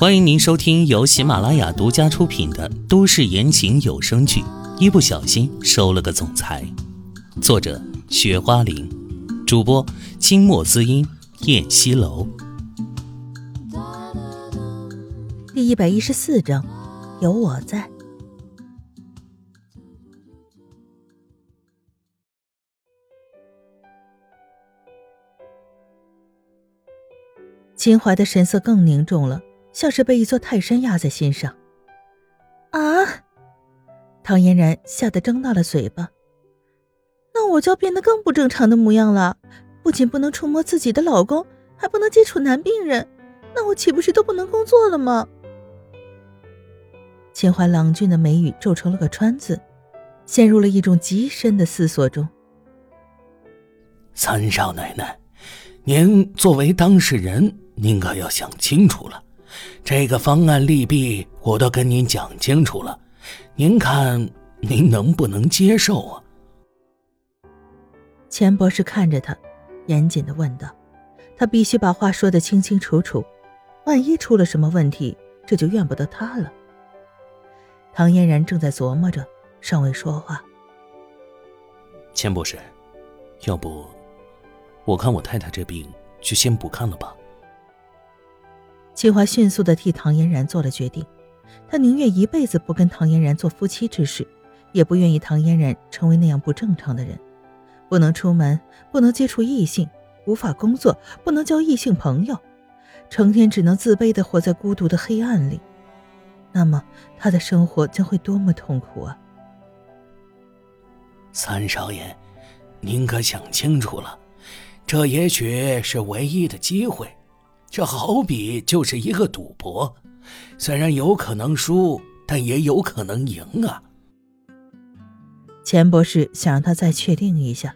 欢迎您收听由喜马拉雅独家出品的都市言情有声剧《一不小心收了个总裁》，作者：雪花玲，主播：清墨滋音、燕西楼。第一百一十四章，有我在。秦淮的神色更凝重了。像是被一座泰山压在心上。啊！唐嫣然吓得张大了嘴巴。那我就要变得更不正常的模样了，不仅不能触摸自己的老公，还不能接触男病人，那我岂不是都不能工作了吗？秦淮郎俊的眉宇皱成了个川字，陷入了一种极深的思索中。三少奶奶，您作为当事人，您可要想清楚了。这个方案利弊我都跟您讲清楚了，您看您能不能接受啊？钱博士看着他，严谨的问道：“他必须把话说得清清楚楚，万一出了什么问题，这就怨不得他了。”唐嫣然正在琢磨着，尚未说话。钱博士，要不我看我太太这病就先不看了吧。秦淮迅速的替唐嫣然做了决定，他宁愿一辈子不跟唐嫣然做夫妻之事，也不愿意唐嫣然成为那样不正常的人，不能出门，不能接触异性，无法工作，不能交异性朋友，成天只能自卑的活在孤独的黑暗里，那么他的生活将会多么痛苦啊！三少爷，您可想清楚了，这也许是唯一的机会。这好比就是一个赌博，虽然有可能输，但也有可能赢啊。钱博士想让他再确定一下。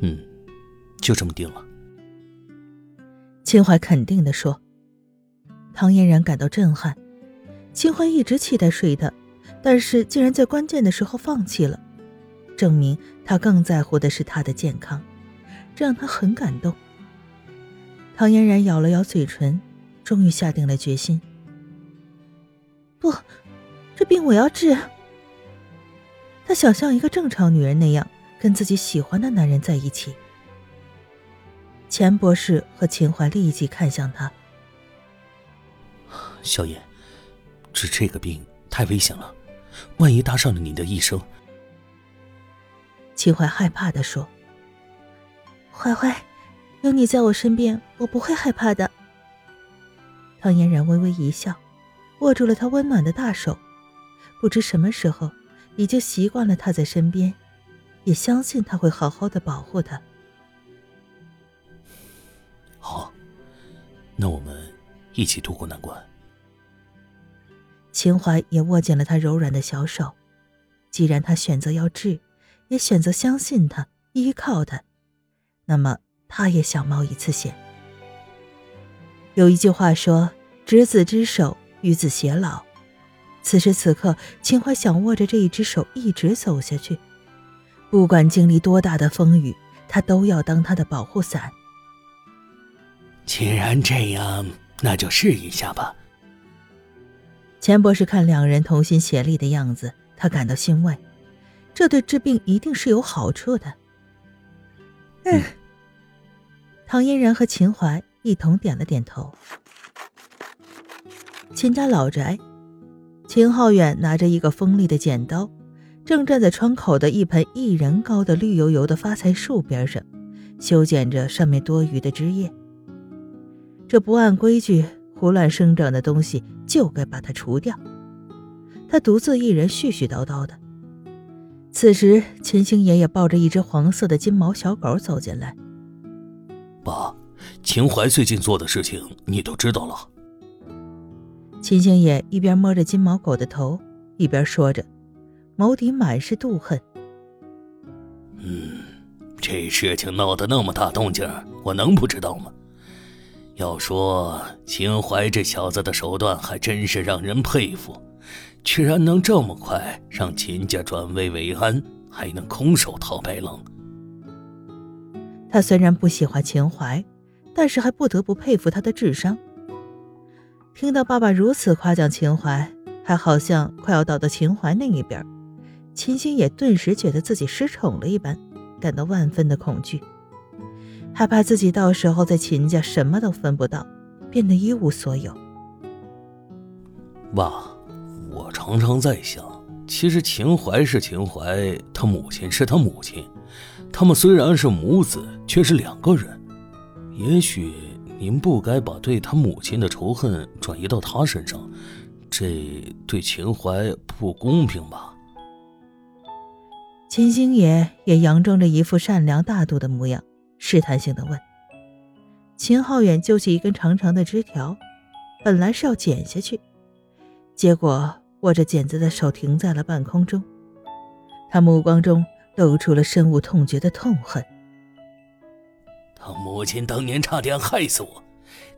嗯，就这么定了。秦淮肯定的说。唐嫣然感到震撼，秦淮一直期待睡他，但是竟然在关键的时候放弃了，证明他更在乎的是他的健康，这让他很感动。唐嫣然咬了咬嘴唇，终于下定了决心。不，这病我要治。她想像一个正常女人那样，跟自己喜欢的男人在一起。钱博士和秦淮立即看向他。小野，治这个病太危险了，万一搭上了你的一生。秦淮害怕的说：“怀怀。”有你在我身边，我不会害怕的。唐嫣然微微一笑，握住了他温暖的大手。不知什么时候，已经习惯了他在身边，也相信他会好好的保护他。好，那我们一起度过难关。秦淮也握紧了他柔软的小手。既然他选择要治，也选择相信他，依靠他，那么。他也想冒一次险。有一句话说：“执子之手，与子偕老。”此时此刻，秦淮想握着这一只手一直走下去，不管经历多大的风雨，他都要当他的保护伞。既然这样，那就试一下吧。钱博士看两人同心协力的样子，他感到欣慰，这对治病一定是有好处的。嗯。唐嫣然和秦淮一同点了点头。秦家老宅，秦浩远拿着一个锋利的剪刀，正站在窗口的一盆一人高的绿油油的发财树边上，修剪着上面多余的枝叶。这不按规矩胡乱生长的东西，就该把它除掉。他独自一人絮絮叨叨的。此时，秦星爷爷抱着一只黄色的金毛小狗走进来。爸，秦淮最近做的事情你都知道了。秦星野一边摸着金毛狗的头，一边说着，眸底满是妒恨。嗯，这事情闹得那么大动静，我能不知道吗？要说秦淮这小子的手段还真是让人佩服，居然能这么快让秦家转危为安，还能空手套白狼。他虽然不喜欢秦淮，但是还不得不佩服他的智商。听到爸爸如此夸奖秦淮，还好像快要倒到秦淮那一边，秦星也顿时觉得自己失宠了一般，感到万分的恐惧，害怕自己到时候在秦家什么都分不到，变得一无所有。爸，我常常在想，其实秦淮是秦淮，他母亲是他母亲，他们虽然是母子，却是两个人。也许您不该把对他母亲的仇恨转移到他身上，这对秦淮不公平吧？秦星爷也佯装着一副善良大度的模样，试探性的问。秦浩远揪起一根长长的枝条，本来是要剪下去。结果，握着剪子的手停在了半空中，他目光中露出了深恶痛绝的痛恨。他母亲当年差点害死我，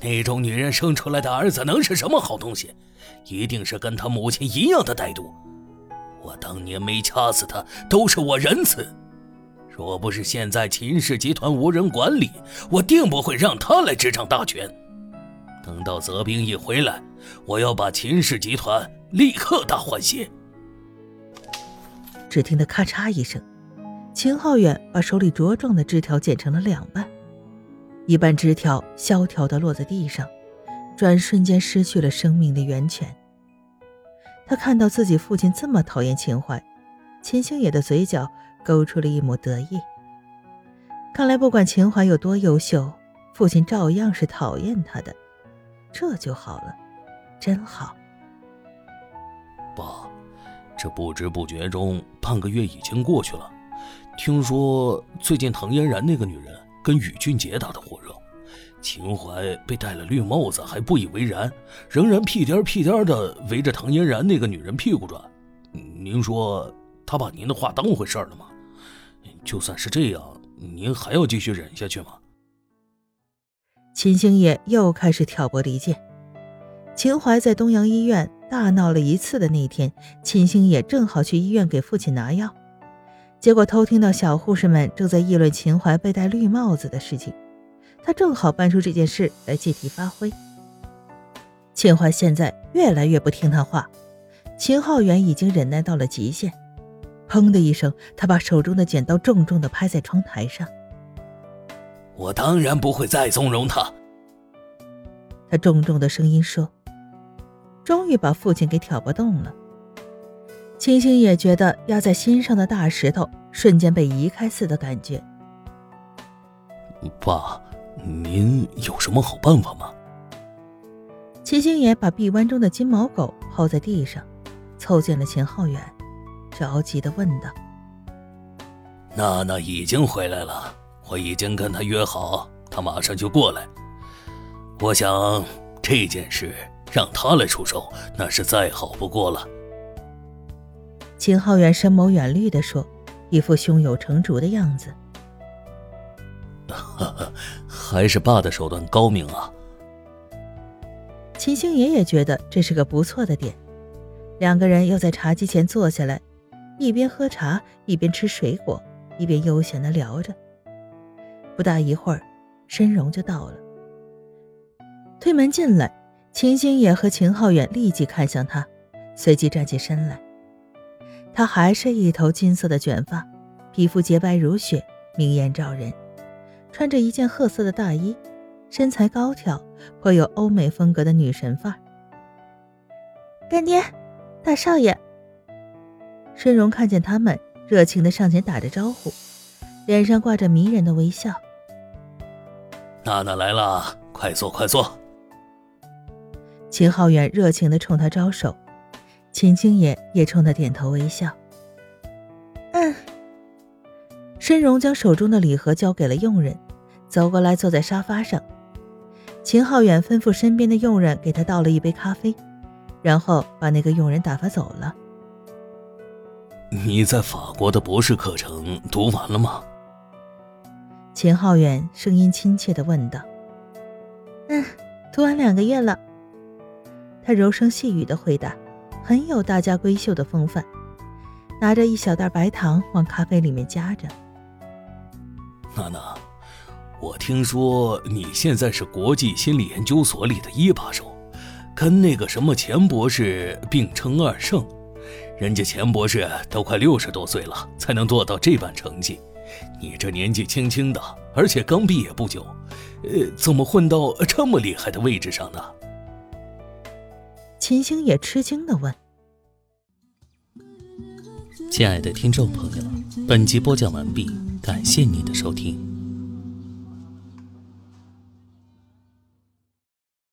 那种女人生出来的儿子能是什么好东西？一定是跟他母亲一样的歹毒。我当年没掐死他，都是我仁慈。若不是现在秦氏集团无人管理，我定不会让他来执掌大权。等到泽兵一回来，我要把秦氏集团立刻大换血。只听得咔嚓一声，秦浩远把手里茁壮的枝条剪成了两半，一半枝条萧条的落在地上，转瞬间失去了生命的源泉。他看到自己父亲这么讨厌秦淮，秦星野的嘴角勾出了一抹得意。看来不管秦淮有多优秀，父亲照样是讨厌他的。这就好了，真好。爸，这不知不觉中半个月已经过去了。听说最近唐嫣然那个女人跟宇俊杰打得火热，秦淮被戴了绿帽子还不以为然，仍然屁颠屁颠的围着唐嫣然那个女人屁股转。您说他把您的话当回事了吗？就算是这样，您还要继续忍下去吗？秦星野又开始挑拨离间。秦淮在东阳医院大闹了一次的那天，秦星野正好去医院给父亲拿药，结果偷听到小护士们正在议论秦淮被戴绿帽子的事情，他正好搬出这件事来借题发挥。秦淮现在越来越不听他话，秦浩远已经忍耐到了极限。砰的一声，他把手中的剪刀重重的拍在窗台上。我当然不会再纵容他。他重重的声音说：“终于把父亲给挑拨动了。”青青也觉得压在心上的大石头瞬间被移开似的感觉。爸，您有什么好办法吗？秦星野把臂弯中的金毛狗抛在地上，凑近了秦浩远，着急的问道：“娜娜已经回来了。”我已经跟他约好，他马上就过来。我想这件事让他来出手，那是再好不过了。秦浩远深谋远虑地说，一副胸有成竹的样子。还是爸的手段高明啊！秦星爷也觉得这是个不错的点。两个人又在茶几前坐下来，一边喝茶，一边吃水果，一边悠闲的聊着。不大一会儿，申荣就到了。推门进来，秦星野和秦浩远立即看向他，随即站起身来。他还是一头金色的卷发，皮肤洁白如雪，明艳照人，穿着一件褐色的大衣，身材高挑，颇有欧美风格的女神范儿。干爹，大少爷。申荣看见他们，热情的上前打着招呼，脸上挂着迷人的微笑。娜娜来了，快坐，快坐。秦浩远热情的冲他招手，秦青野也冲他点头微笑。嗯。申荣将手中的礼盒交给了佣人，走过来坐在沙发上。秦浩远吩咐身边的佣人给他倒了一杯咖啡，然后把那个佣人打发走了。你在法国的博士课程读完了吗？秦浩远声音亲切的问道：“嗯，读完两个月了。”他柔声细语的回答，很有大家闺秀的风范，拿着一小袋白糖往咖啡里面加着。娜娜，我听说你现在是国际心理研究所里的一把手，跟那个什么钱博士并称二圣。人家钱博士都快六十多岁了，才能做到这般成绩。你这年纪轻轻的，而且刚毕业不久，呃，怎么混到这么厉害的位置上呢？秦星也吃惊的问：“亲爱的听众朋友，本集播讲完毕，感谢您的收听。”